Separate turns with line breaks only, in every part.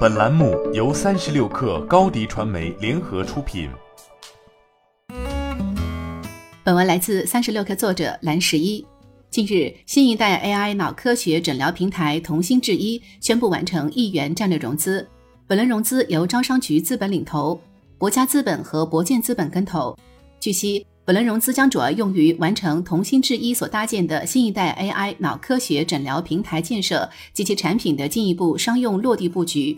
本栏目由三十六氪高低传媒联合出品。
本文来自三十六氪作者蓝十一。近日，新一代 AI 脑科学诊疗平台同心智医宣布完成亿元战略融资，本轮融资由招商局资本领投，博嘉资本和博建资本跟投。据悉。本轮融资将主要用于完成同心智医所搭建的新一代 AI 脑科学诊疗平台建设及其产品的进一步商用落地布局。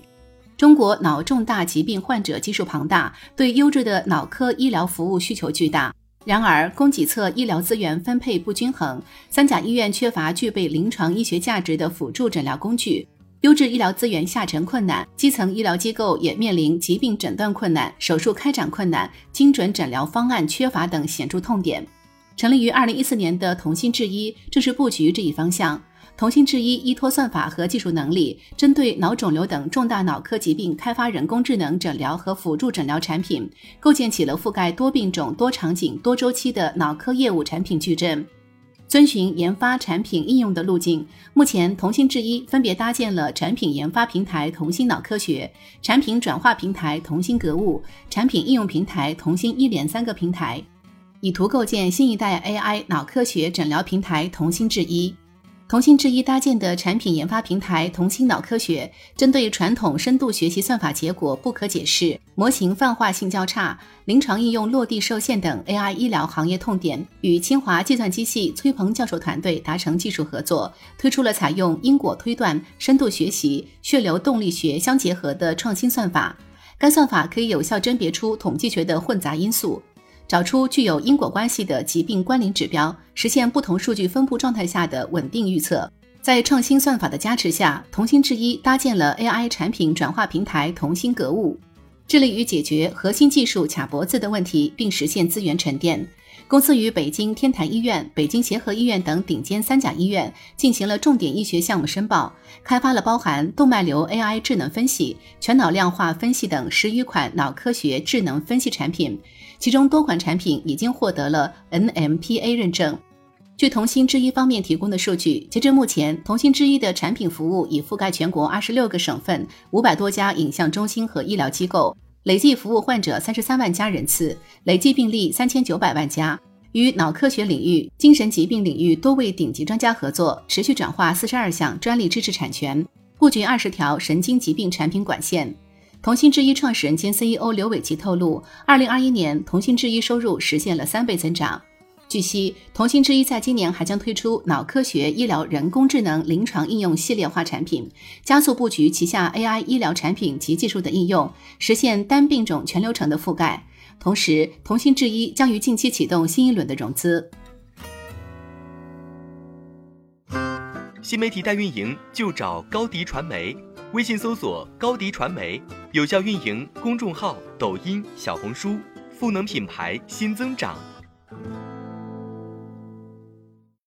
中国脑重大疾病患者基数庞大，对优质的脑科医疗服务需求巨大。然而，供给侧医疗资源分配不均衡，三甲医院缺乏具备临床医学价值的辅助诊疗工具。优质医疗资源下沉困难，基层医疗机构也面临疾病诊断困难、手术开展困难、精准诊疗方案缺乏等显著痛点。成立于二零一四年的同心智医正是布局这一方向。同心智医依托算法和技术能力，针对脑肿瘤等重大脑科疾病开发人工智能诊疗和辅助诊疗产品，构建起了覆盖多病种、多场景、多周期的脑科业务产品矩阵。遵循研发产品应用的路径，目前同心智医分别搭建了产品研发平台同心脑科学、产品转化平台同心格物、产品应用平台同心医联三个平台，以图构建新一代 AI 脑科学诊疗平台同心智医。同心智医搭建的产品研发平台同心脑科学，针对传统深度学习算法结果不可解释、模型泛化性较差、临床应用落地受限等 AI 医疗行业痛点，与清华计算机系崔鹏教授团队达成技术合作，推出了采用因果推断、深度学习、血流动力学相结合的创新算法。该算法可以有效甄别出统计学的混杂因素。找出具有因果关系的疾病关联指标，实现不同数据分布状态下的稳定预测。在创新算法的加持下，同心制医搭建了 AI 产品转化平台同心格物，致力于解决核心技术卡脖子的问题，并实现资源沉淀。公司与北京天坛医院、北京协和医院等顶尖三甲医院进行了重点医学项目申报，开发了包含动脉瘤 AI 智能分析、全脑量化分析等十余款脑科学智能分析产品，其中多款产品已经获得了 NMPA 认证。据同心之一方面提供的数据，截至目前，同心之一的产品服务已覆盖全国二十六个省份、五百多家影像中心和医疗机构。累计服务患者三十三万家人次，累计病例三千九百万加，与脑科学领域、精神疾病领域多位顶级专家合作，持续转化四十二项专利知识产权，布局二十条神经疾病产品管线。同心制衣创始人兼 CEO 刘伟奇透露，二零二一年同心制衣收入实现了三倍增长。据悉，同心制衣在今年还将推出脑科学医疗人工智能临床应用系列化产品，加速布局旗下 AI 医疗产品及技术的应用，实现单病种全流程的覆盖。同时，同心智一将于近期启动新一轮的融资。
新媒体代运营就找高迪传媒，微信搜索高迪传媒，有效运营公众号、抖音、小红书，赋能品牌新增长。